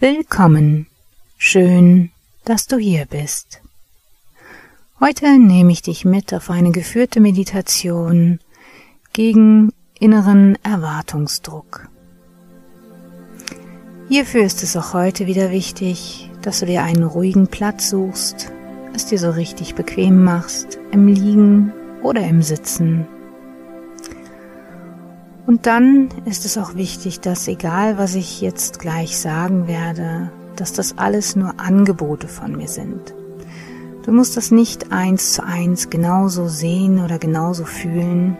Willkommen. Schön, dass du hier bist. Heute nehme ich dich mit auf eine geführte Meditation gegen inneren Erwartungsdruck. Hierfür ist es auch heute wieder wichtig, dass du dir einen ruhigen Platz suchst, es dir so richtig bequem machst, im Liegen oder im Sitzen. Und dann ist es auch wichtig, dass egal was ich jetzt gleich sagen werde, dass das alles nur Angebote von mir sind. Du musst das nicht eins zu eins genauso sehen oder genauso fühlen.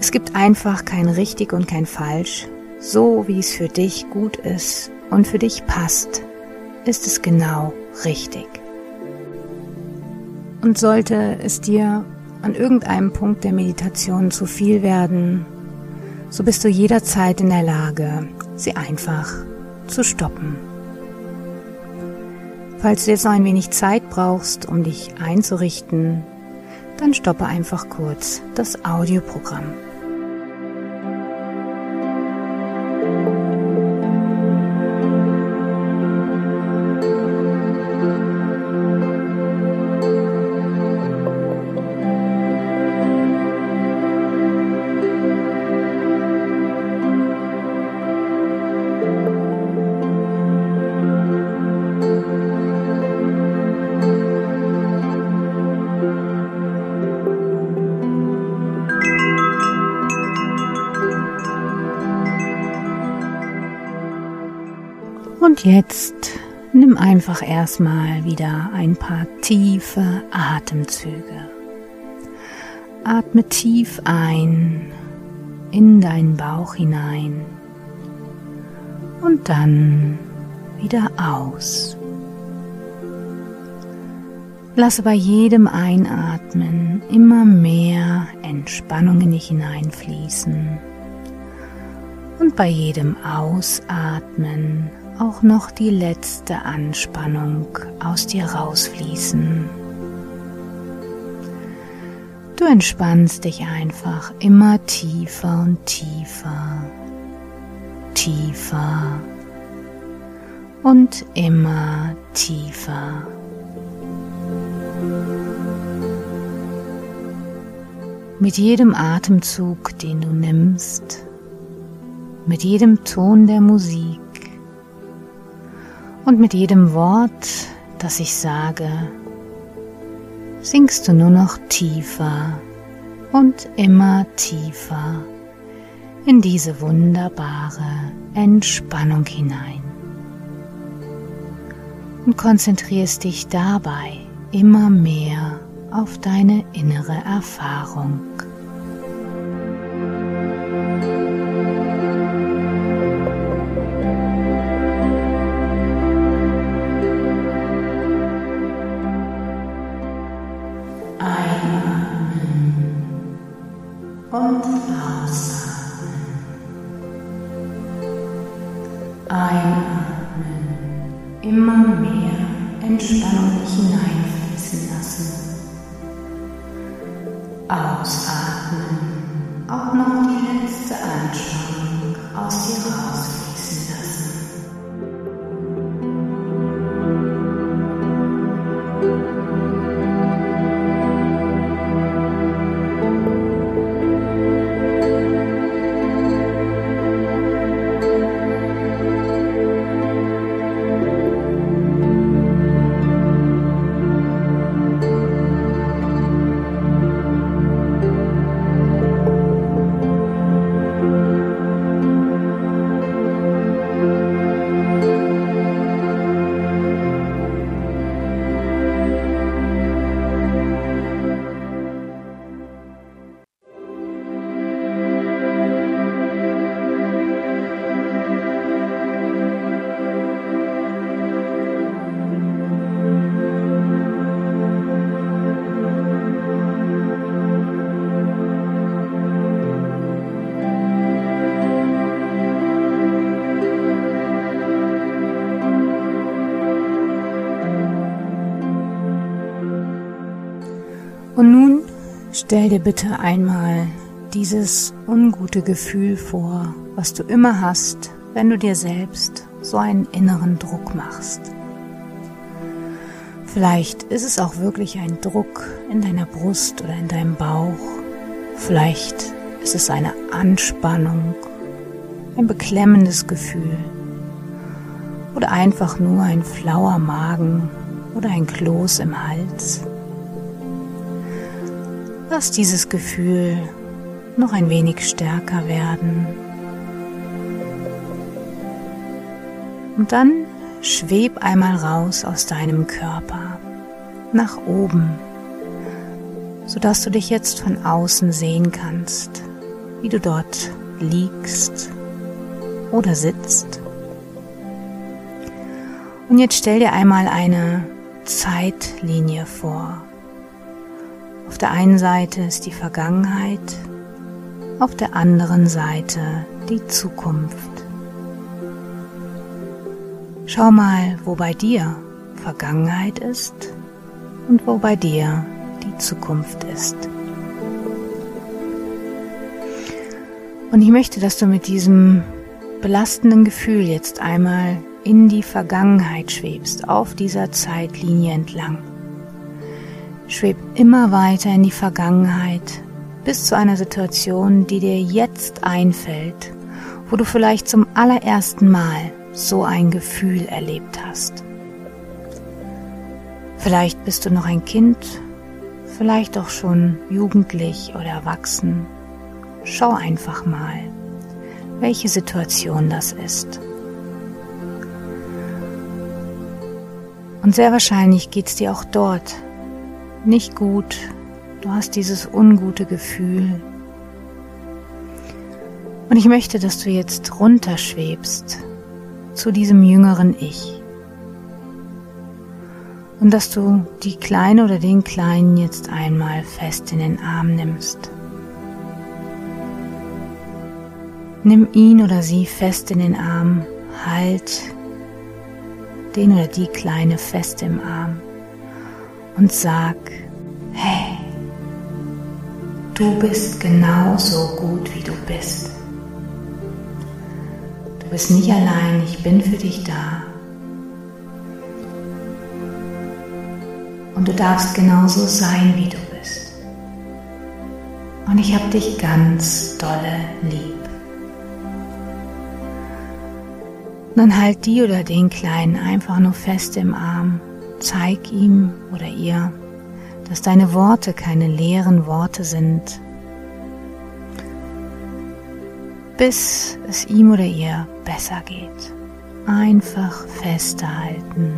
Es gibt einfach kein richtig und kein falsch, so wie es für dich gut ist und für dich passt, ist es genau richtig. Und sollte es dir an irgendeinem Punkt der Meditation zu viel werden, so bist du jederzeit in der Lage, sie einfach zu stoppen. Falls du jetzt noch ein wenig Zeit brauchst, um dich einzurichten, dann stoppe einfach kurz das Audioprogramm. Jetzt nimm einfach erstmal wieder ein paar tiefe Atemzüge. Atme tief ein in deinen Bauch hinein und dann wieder aus. Lasse bei jedem Einatmen immer mehr Entspannung in dich hineinfließen und bei jedem Ausatmen auch noch die letzte Anspannung aus dir rausfließen. Du entspannst dich einfach immer tiefer und tiefer, tiefer und immer tiefer. Mit jedem Atemzug, den du nimmst, mit jedem Ton der Musik, und mit jedem Wort, das ich sage, sinkst du nur noch tiefer und immer tiefer in diese wunderbare Entspannung hinein. Und konzentrierst dich dabei immer mehr auf deine innere Erfahrung. Mehr Entspannung hineinfließen lassen. Ausatmen, auch noch die letzte Anspannung aus dir rausfließen Und nun stell dir bitte einmal dieses ungute Gefühl vor, was du immer hast, wenn du dir selbst so einen inneren Druck machst. Vielleicht ist es auch wirklich ein Druck in deiner Brust oder in deinem Bauch. Vielleicht ist es eine Anspannung, ein beklemmendes Gefühl oder einfach nur ein flauer Magen oder ein Kloß im Hals. Lass dieses Gefühl noch ein wenig stärker werden. Und dann schweb einmal raus aus deinem Körper nach oben, sodass du dich jetzt von außen sehen kannst, wie du dort liegst oder sitzt. Und jetzt stell dir einmal eine Zeitlinie vor. Auf der einen Seite ist die Vergangenheit, auf der anderen Seite die Zukunft. Schau mal, wo bei dir Vergangenheit ist und wo bei dir die Zukunft ist. Und ich möchte, dass du mit diesem belastenden Gefühl jetzt einmal in die Vergangenheit schwebst, auf dieser Zeitlinie entlang. Schweb immer weiter in die Vergangenheit bis zu einer Situation, die dir jetzt einfällt, wo du vielleicht zum allerersten Mal so ein Gefühl erlebt hast. Vielleicht bist du noch ein Kind, vielleicht auch schon jugendlich oder erwachsen. Schau einfach mal, welche Situation das ist. Und sehr wahrscheinlich geht es dir auch dort nicht gut. Du hast dieses ungute Gefühl. Und ich möchte, dass du jetzt runterschwebst zu diesem jüngeren Ich. Und dass du die Kleine oder den Kleinen jetzt einmal fest in den Arm nimmst. Nimm ihn oder sie fest in den Arm, halt den oder die Kleine fest im Arm und sag, hey, du bist genauso gut, wie du bist. Du bist nicht allein, ich bin für dich da. Und du darfst genauso sein, wie du bist. Und ich habe dich ganz dolle lieb. Dann halt die oder den Kleinen einfach nur fest im Arm. Zeig ihm oder ihr, dass deine Worte keine leeren Worte sind, bis es ihm oder ihr besser geht. Einfach festhalten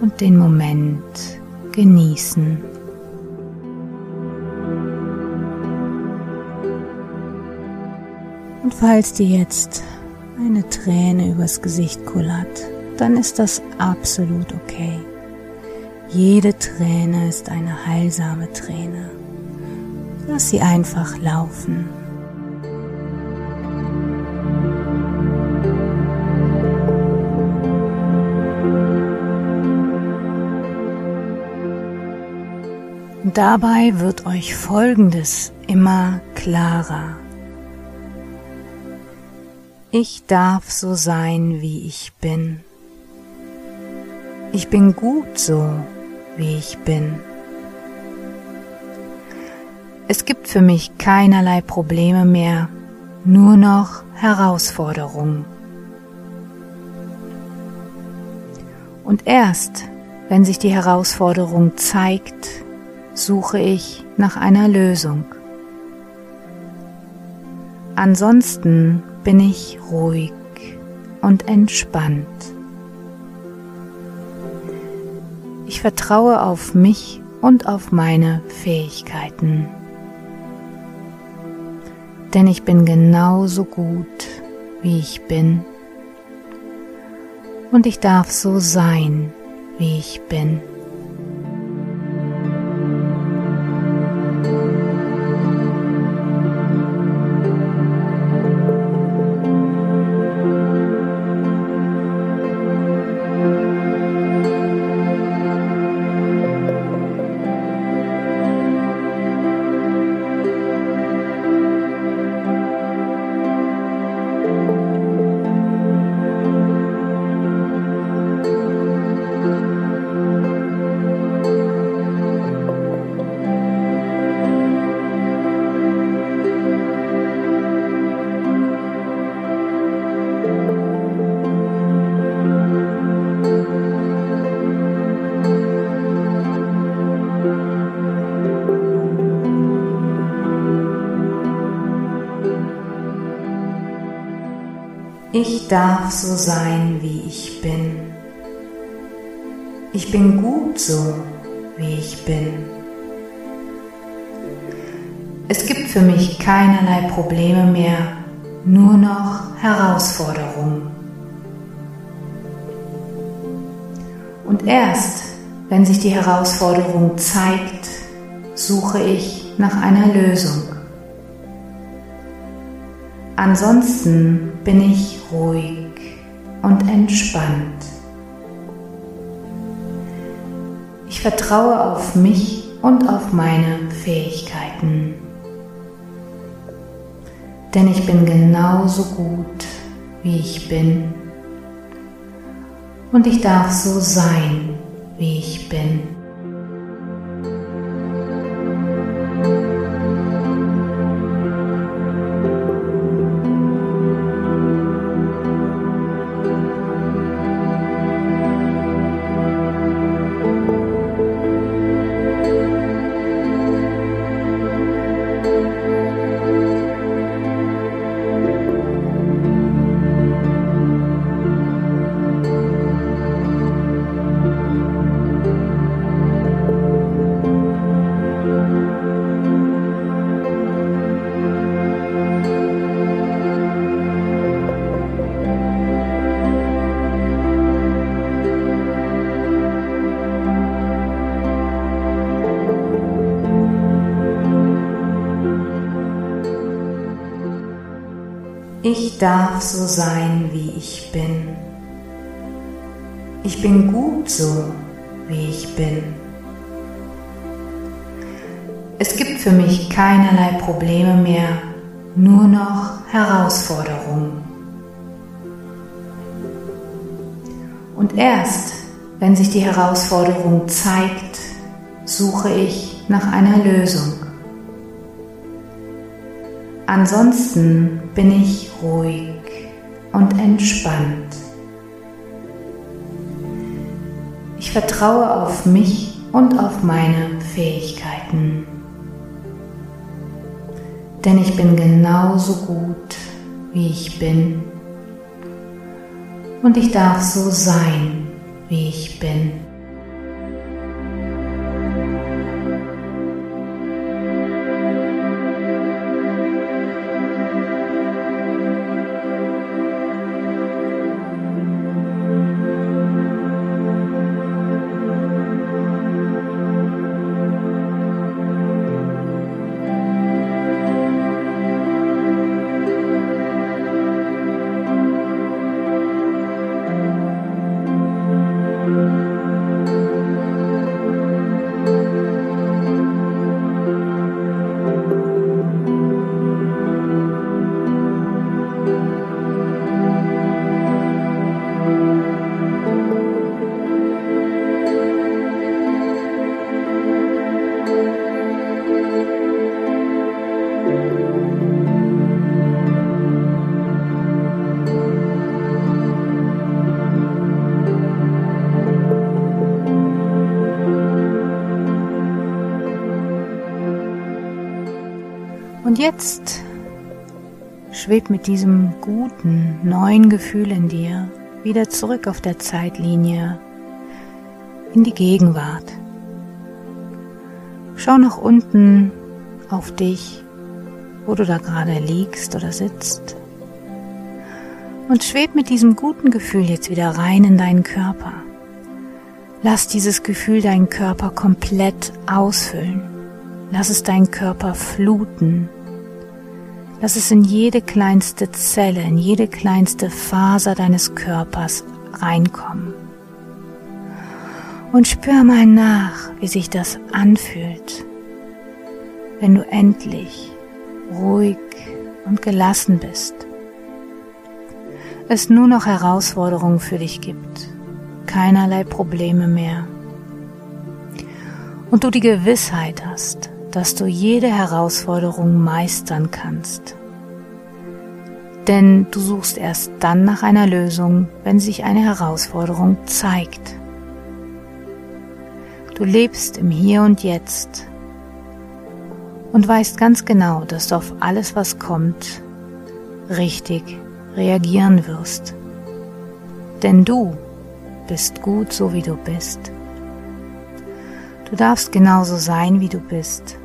und den Moment genießen. Und falls dir jetzt eine Träne übers Gesicht kullert, dann ist das absolut okay. Jede Träne ist eine heilsame Träne. Lass sie einfach laufen. Dabei wird euch Folgendes immer klarer. Ich darf so sein, wie ich bin. Ich bin gut so, wie ich bin. Es gibt für mich keinerlei Probleme mehr, nur noch Herausforderungen. Und erst, wenn sich die Herausforderung zeigt, suche ich nach einer Lösung. Ansonsten bin ich ruhig und entspannt. Vertraue auf mich und auf meine Fähigkeiten. Denn ich bin genauso gut, wie ich bin. Und ich darf so sein, wie ich bin. Ich darf so sein, wie ich bin. Ich bin gut so, wie ich bin. Es gibt für mich keinerlei Probleme mehr, nur noch Herausforderungen. Und erst, wenn sich die Herausforderung zeigt, suche ich nach einer Lösung. Ansonsten bin ich ruhig und entspannt. Ich vertraue auf mich und auf meine Fähigkeiten. Denn ich bin genauso gut, wie ich bin. Und ich darf so sein, wie ich bin. Darf so sein, wie ich bin. Ich bin gut so, wie ich bin. Es gibt für mich keinerlei Probleme mehr, nur noch Herausforderungen. Und erst, wenn sich die Herausforderung zeigt, suche ich nach einer Lösung. Ansonsten bin ich ruhig und entspannt. Ich vertraue auf mich und auf meine Fähigkeiten. Denn ich bin genauso gut, wie ich bin. Und ich darf so sein, wie ich bin. Jetzt schwebt mit diesem guten, neuen Gefühl in dir wieder zurück auf der Zeitlinie in die Gegenwart. Schau nach unten auf dich, wo du da gerade liegst oder sitzt. Und schweb mit diesem guten Gefühl jetzt wieder rein in deinen Körper. Lass dieses Gefühl deinen Körper komplett ausfüllen. Lass es deinen Körper fluten. Lass es in jede kleinste Zelle, in jede kleinste Faser deines Körpers reinkommen. Und spür mal nach, wie sich das anfühlt, wenn du endlich ruhig und gelassen bist. Es nur noch Herausforderungen für dich gibt, keinerlei Probleme mehr. Und du die Gewissheit hast, dass du jede Herausforderung meistern kannst. Denn du suchst erst dann nach einer Lösung, wenn sich eine Herausforderung zeigt. Du lebst im Hier und Jetzt und weißt ganz genau, dass du auf alles, was kommt, richtig reagieren wirst. Denn du bist gut so wie du bist. Du darfst genauso sein, wie du bist.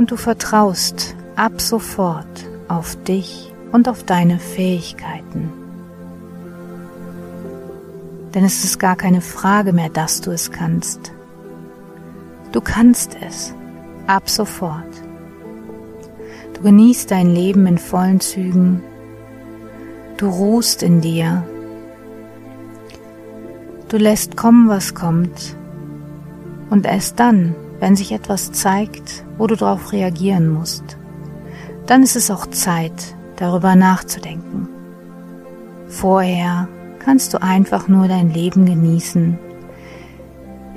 Und du vertraust ab sofort auf dich und auf deine Fähigkeiten. Denn es ist gar keine Frage mehr, dass du es kannst. Du kannst es ab sofort. Du genießt dein Leben in vollen Zügen. Du ruhst in dir. Du lässt kommen, was kommt. Und erst dann, wenn sich etwas zeigt, wo du darauf reagieren musst, dann ist es auch Zeit, darüber nachzudenken. Vorher kannst du einfach nur dein Leben genießen,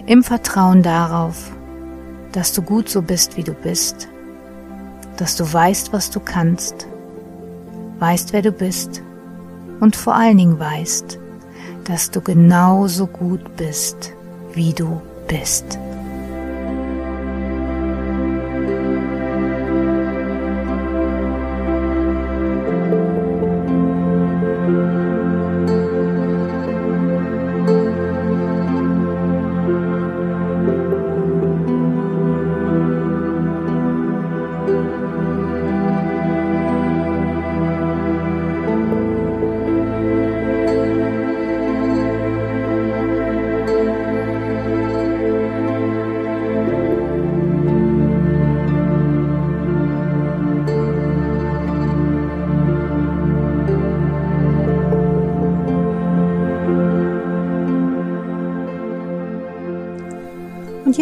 im Vertrauen darauf, dass du gut so bist, wie du bist dass du weißt, was du kannst, weißt, wer du bist und vor allen Dingen weißt, dass du genauso gut bist, wie du bist.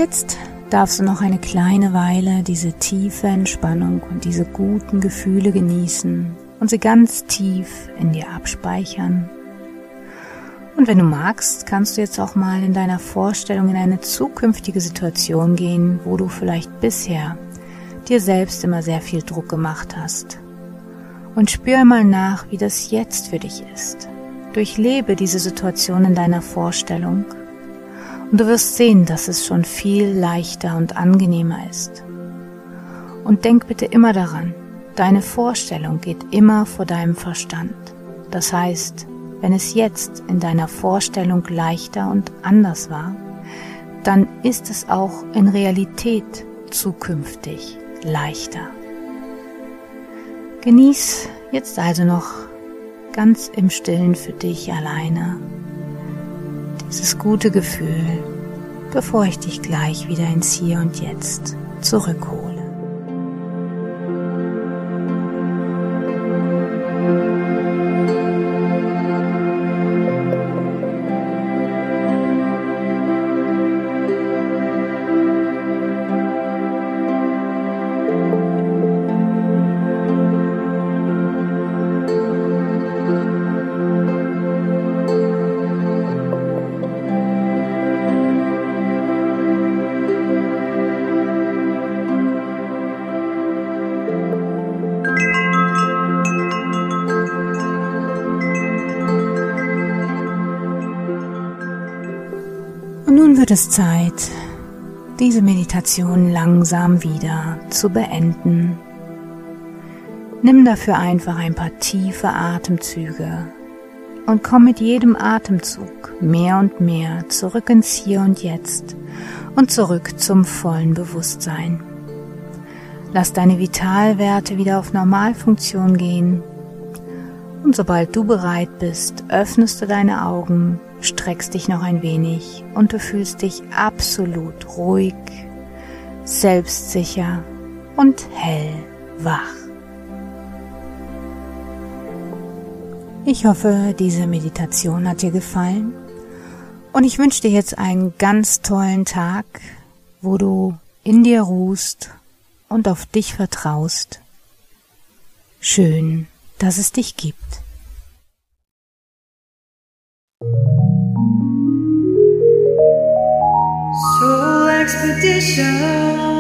Jetzt darfst du noch eine kleine Weile diese tiefe Entspannung und diese guten Gefühle genießen und sie ganz tief in dir abspeichern. Und wenn du magst, kannst du jetzt auch mal in deiner Vorstellung in eine zukünftige Situation gehen, wo du vielleicht bisher dir selbst immer sehr viel Druck gemacht hast. Und spür mal nach, wie das jetzt für dich ist. Durchlebe diese Situation in deiner Vorstellung und du wirst sehen, dass es schon viel leichter und angenehmer ist. Und denk bitte immer daran, deine Vorstellung geht immer vor deinem Verstand. Das heißt, wenn es jetzt in deiner Vorstellung leichter und anders war, dann ist es auch in Realität zukünftig leichter. Genieß jetzt also noch ganz im stillen für dich alleine dieses gute Gefühl, bevor ich dich gleich wieder ins Hier und Jetzt zurückhole. Wird es Zeit, diese Meditation langsam wieder zu beenden. Nimm dafür einfach ein paar tiefe Atemzüge und komm mit jedem Atemzug mehr und mehr zurück ins Hier und Jetzt und zurück zum vollen Bewusstsein. Lass deine Vitalwerte wieder auf Normalfunktion gehen und sobald du bereit bist, öffnest du deine Augen streckst dich noch ein wenig und du fühlst dich absolut ruhig, selbstsicher und hellwach. Ich hoffe, diese Meditation hat dir gefallen und ich wünsche dir jetzt einen ganz tollen Tag, wo du in dir ruhst und auf dich vertraust. Schön, dass es dich gibt. Expedition.